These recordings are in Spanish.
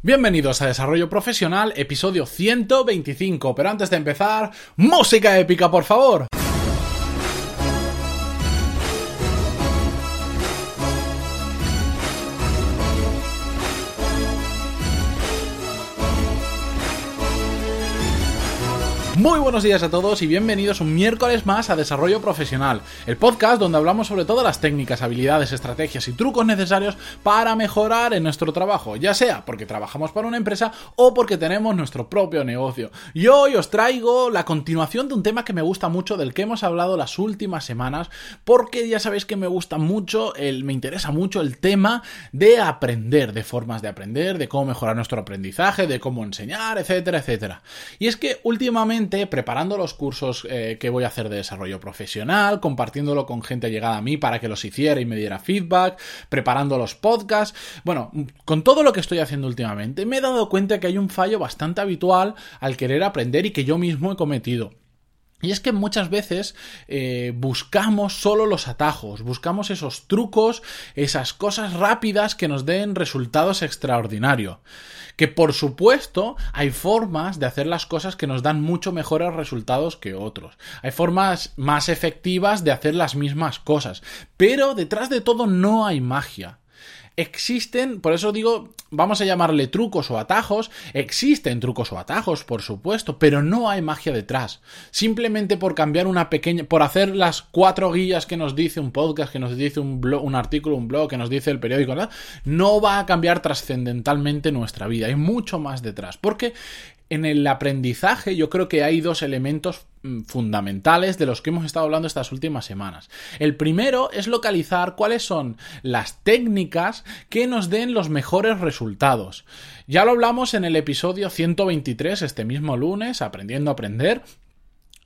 Bienvenidos a Desarrollo Profesional, episodio 125. Pero antes de empezar, música épica, por favor. Muy buenos días a todos y bienvenidos un miércoles más a Desarrollo Profesional, el podcast donde hablamos sobre todas las técnicas, habilidades, estrategias y trucos necesarios para mejorar en nuestro trabajo, ya sea porque trabajamos para una empresa o porque tenemos nuestro propio negocio. Y hoy os traigo la continuación de un tema que me gusta mucho, del que hemos hablado las últimas semanas, porque ya sabéis que me gusta mucho, el, me interesa mucho el tema de aprender, de formas de aprender, de cómo mejorar nuestro aprendizaje, de cómo enseñar, etcétera, etcétera. Y es que últimamente preparando los cursos eh, que voy a hacer de desarrollo profesional, compartiéndolo con gente llegada a mí para que los hiciera y me diera feedback, preparando los podcasts. Bueno, con todo lo que estoy haciendo últimamente, me he dado cuenta que hay un fallo bastante habitual al querer aprender y que yo mismo he cometido. Y es que muchas veces eh, buscamos solo los atajos, buscamos esos trucos, esas cosas rápidas que nos den resultados extraordinarios. Que por supuesto hay formas de hacer las cosas que nos dan mucho mejores resultados que otros. Hay formas más efectivas de hacer las mismas cosas. Pero detrás de todo no hay magia existen, por eso digo, vamos a llamarle trucos o atajos, existen trucos o atajos, por supuesto, pero no hay magia detrás. Simplemente por cambiar una pequeña, por hacer las cuatro guías que nos dice un podcast, que nos dice un blog, un artículo, un blog, que nos dice el periódico, no va a cambiar trascendentalmente nuestra vida. Hay mucho más detrás, porque en el aprendizaje yo creo que hay dos elementos fundamentales de los que hemos estado hablando estas últimas semanas. El primero es localizar cuáles son las técnicas que nos den los mejores resultados. Ya lo hablamos en el episodio 123 este mismo lunes, aprendiendo a aprender,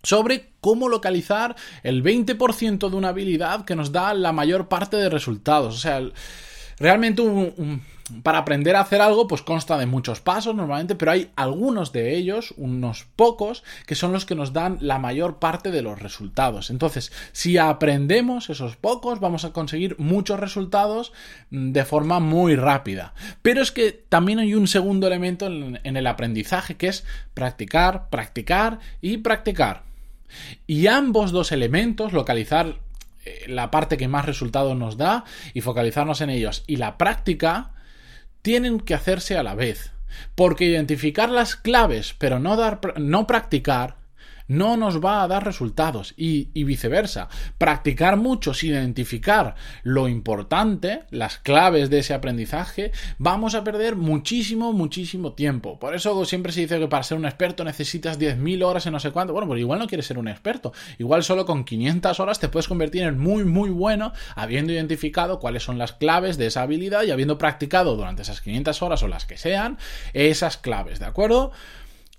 sobre cómo localizar el 20% de una habilidad que nos da la mayor parte de resultados. O sea, realmente para aprender a hacer algo, pues consta de muchos pasos normalmente, pero hay algunos de ellos, unos pocos, que son los que nos dan la mayor parte de los resultados. Entonces, si aprendemos esos pocos, vamos a conseguir muchos resultados mm, de forma muy rápida. Pero es que también hay un segundo elemento en, el aprendizaje, que es practicar, practicar y practicar. Y ambos dos elementos, localizar la parte que más resultados nos da y focalizarnos en ellos y la práctica, tienen que hacerse a la vez. Porque identificar las claves pero no, dar, no practicar no nos va a dar resultados y, viceversa. Practicar mucho sin identificar lo importante, las claves de ese aprendizaje, vamos a perder muchísimo, muchísimo tiempo. Por eso siempre se dice que para ser un experto necesitas 10.000 horas en no sé cuánto. Bueno, pues igual no quieres ser un experto. Igual solo con 500 horas te puedes convertir en muy, muy bueno habiendo identificado cuáles son las claves de esa habilidad y habiendo practicado durante esas 500 horas o las que sean esas claves, ¿de acuerdo?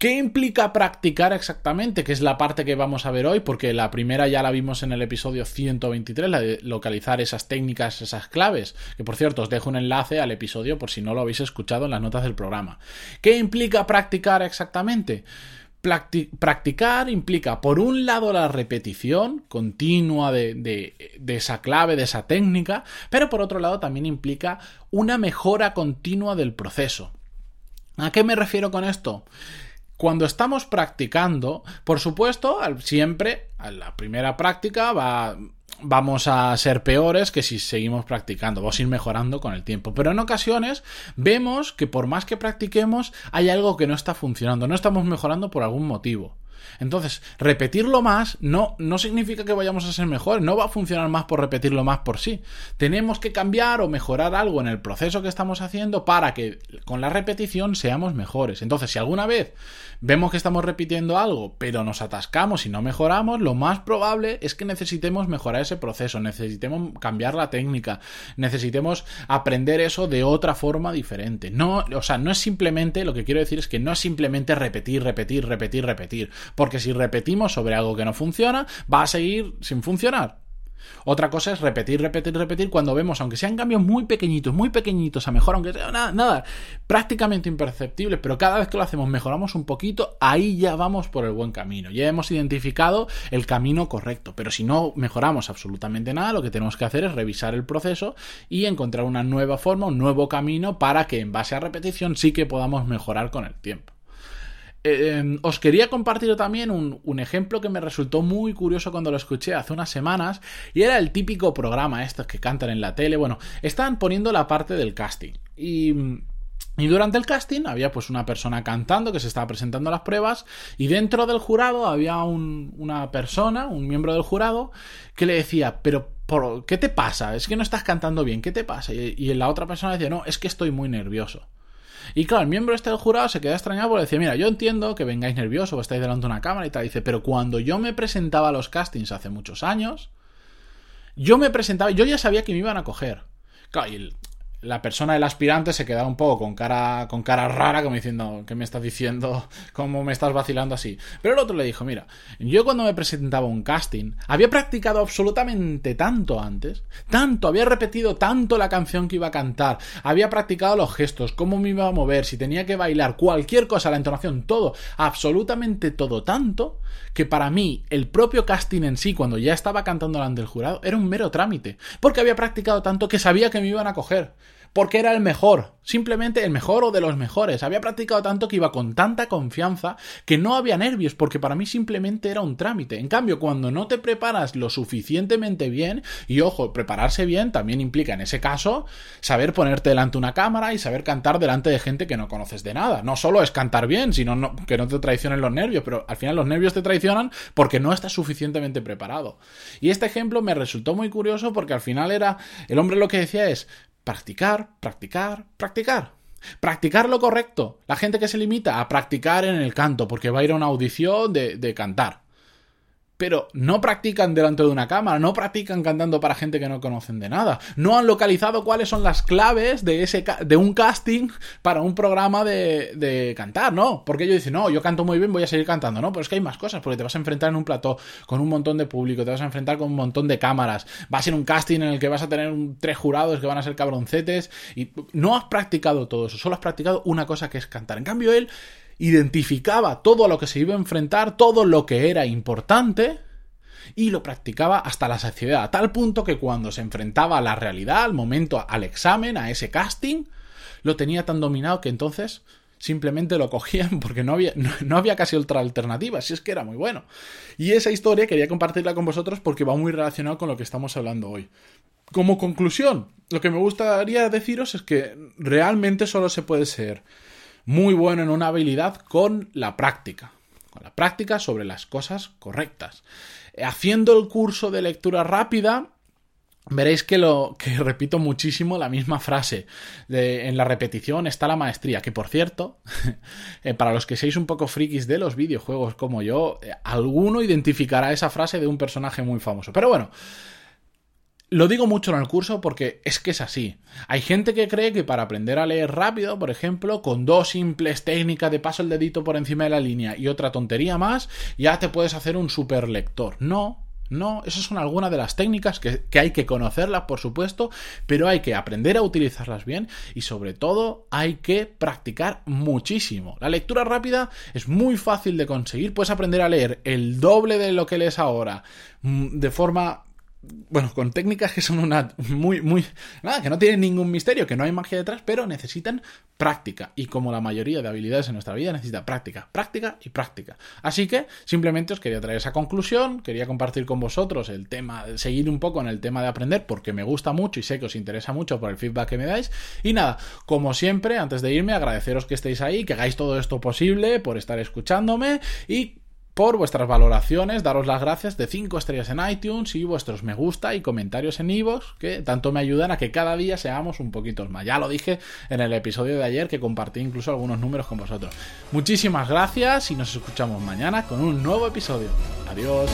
¿Qué implica practicar exactamente? Que es la parte que vamos a ver hoy, porque la primera ya la vimos en el episodio 123, la de localizar esas técnicas, esas claves. Que por cierto, os dejo un enlace al episodio por si no lo habéis escuchado en las notas del programa. ¿Qué implica practicar exactamente? practicar implica, por un lado, la repetición continua de, de, esa clave, de esa técnica, pero por otro lado también implica una mejora continua del proceso. ¿A qué me refiero con esto? Cuando estamos practicando, por supuesto, siempre a la primera práctica va, vamos a ser peores que si seguimos practicando, vamos a ir mejorando con el tiempo. Pero en ocasiones vemos que por más que practiquemos hay algo que no está funcionando, no estamos mejorando por algún motivo. Entonces, repetirlo más no, no significa que vayamos a ser mejores, no va a funcionar más por repetirlo más por sí. Tenemos que cambiar o mejorar algo en el proceso que estamos haciendo para que con la repetición seamos mejores. Entonces, si alguna vez vemos que estamos repitiendo algo, pero nos atascamos y no mejoramos, lo más probable es que necesitemos mejorar ese proceso, necesitemos cambiar la técnica, necesitemos aprender eso de otra forma diferente. No, o sea, no es simplemente, lo que quiero decir es que no es simplemente repetir, repetir, repetir, repetir, porque si repetimos sobre algo que no funciona, va a seguir sin funcionar. Otra cosa es repetir, repetir, repetir cuando vemos, aunque sean cambios muy pequeñitos, muy pequeñitos, a mejor, aunque sea nada, nada, prácticamente imperceptible, pero cada vez que lo hacemos mejoramos un poquito, ahí ya vamos por el buen camino. Ya hemos identificado el camino correcto, pero si no mejoramos absolutamente nada, lo que tenemos que hacer es revisar el proceso y encontrar una nueva forma, un nuevo camino para que en base a repetición sí que podamos mejorar con el tiempo. Em, os quería compartir también un, ejemplo que me resultó muy curioso cuando lo escuché hace unas semanas y era el típico programa estos que cantan en la tele. Bueno, estaban poniendo la parte del casting y... Durante el casting había pues una persona cantando que se estaba presentando las pruebas y dentro del jurado había una persona, un miembro del jurado, que le decía, pero por, ¿qué te pasa? Es que no estás cantando bien, ¿qué te pasa? Y la otra persona decía, no, es que estoy muy nervioso. Y claro, el miembro este del jurado se queda extrañado porque decía, mira, yo entiendo que vengáis nerviosos o estáis delante de una cámara y tal. Dice, pero cuando yo me presentaba a los castings hace muchos años, yo me presentaba, yo ya sabía que me iban a coger. Claro, y el, la persona, el aspirante, se queda un poco con cara, con cara rara, como diciendo, ¿qué me estás diciendo? ¿Cómo me estás vacilando así? Pero el otro le dijo, mira, yo cuando me presentaba un casting, había practicado absolutamente tanto antes, tanto, había repetido tanto la canción que iba a cantar, había practicado los gestos, cómo me iba a mover, si tenía que bailar, cualquier cosa, la entonación, todo, absolutamente todo tanto, que para mí el propio casting en sí, cuando ya estaba cantando delante del jurado, era un mero trámite, porque había practicado tanto que sabía que me iban a coger porque era el mejor, simplemente el mejor o de los mejores. Había practicado tanto que iba con tanta confianza que no había nervios, porque para mí simplemente era un trámite. En cambio, cuando no te preparas lo suficientemente bien, y ojo, prepararse bien también implica en ese caso saber ponerte delante de una cámara y saber cantar delante de gente que no conoces de nada. No solo es cantar bien, sino que no te traicionen los nervios, pero al final los nervios te traicionan porque no estás suficientemente preparado. Y este ejemplo me resultó muy curioso porque al final era, el hombre lo que decía es, practicar, practicar, practicar. Practicar lo correcto. La gente que se limita a practicar en el canto porque va a ir a una audición de, de cantar pero no practican delante de una cámara, no practican cantando para gente que no conocen de nada, no han localizado cuáles son las claves de, ese, de un casting para un programa de, de cantar, ¿no? Porque ellos dicen, no, yo canto muy bien, voy a seguir cantando, ¿no? Pero es que hay más cosas, porque te vas a enfrentar en un plató con un montón de público, te vas a enfrentar con un montón de cámaras, va a ser un casting en el que vas a tener tres jurados que van a ser cabroncetes, y no has practicado todo eso, solo has practicado una cosa que es cantar. En cambio, él identificaba todo a lo que se iba a enfrentar, todo lo que era importante, y lo practicaba hasta la saciedad, a tal punto que cuando se enfrentaba a la realidad, al momento, al examen, a ese casting, lo tenía tan dominado que entonces simplemente lo cogían porque no había, no, había casi otra alternativa, si es que era muy bueno. Y esa historia quería compartirla con vosotros porque va muy relacionado con lo que estamos hablando hoy. Como conclusión, lo que me gustaría deciros es que realmente solo se puede ser muy bueno en una habilidad con la práctica. Con la práctica sobre las cosas correctas. Haciendo el curso de lectura rápida, Veréis que lo que repito muchísimo la misma frase. en la repetición está la maestría. Que por cierto, eh, para los que seáis un poco frikis de los videojuegos como yo, eh, alguno identificará esa frase de un personaje muy famoso. Pero bueno, lo digo mucho en el curso porque es que es así. Hay gente que cree que para aprender a leer rápido, por ejemplo, con dos simples técnicas de paso el dedito por encima de la línea y otra tontería más, ya te puedes hacer un super lector. No, no, esas son algunas de las técnicas que, que, hay que conocerlas, por supuesto, pero hay que aprender a utilizarlas bien y sobre todo hay que practicar muchísimo. La lectura rápida es muy fácil de conseguir, puedes aprender a leer el doble de lo que lees ahora mm, de forma bueno, con técnicas que son una muy, muy, nada, que no tienen ningún misterio, que no hay magia detrás, pero necesitan práctica. Y como la mayoría de habilidades en nuestra vida necesita práctica, práctica y práctica. Así que simplemente os quería traer esa conclusión, quería compartir con vosotros el tema, seguir un poco en el tema de aprender, porque me gusta mucho y sé que os interesa mucho por el feedback que me dais. Y nada, como siempre, antes de irme, agradeceros que estéis ahí, que hagáis todo esto posible, por estar escuchándome y por vuestras valoraciones, daros las gracias de 5 estrellas en iTunes y vuestros me gusta y comentarios en iVoox, que tanto me ayudan a que cada día seamos un poquito más. Ya lo dije en el episodio de ayer que compartí incluso algunos números con vosotros. Muchísimas gracias y nos escuchamos mañana con un nuevo episodio. Adiós.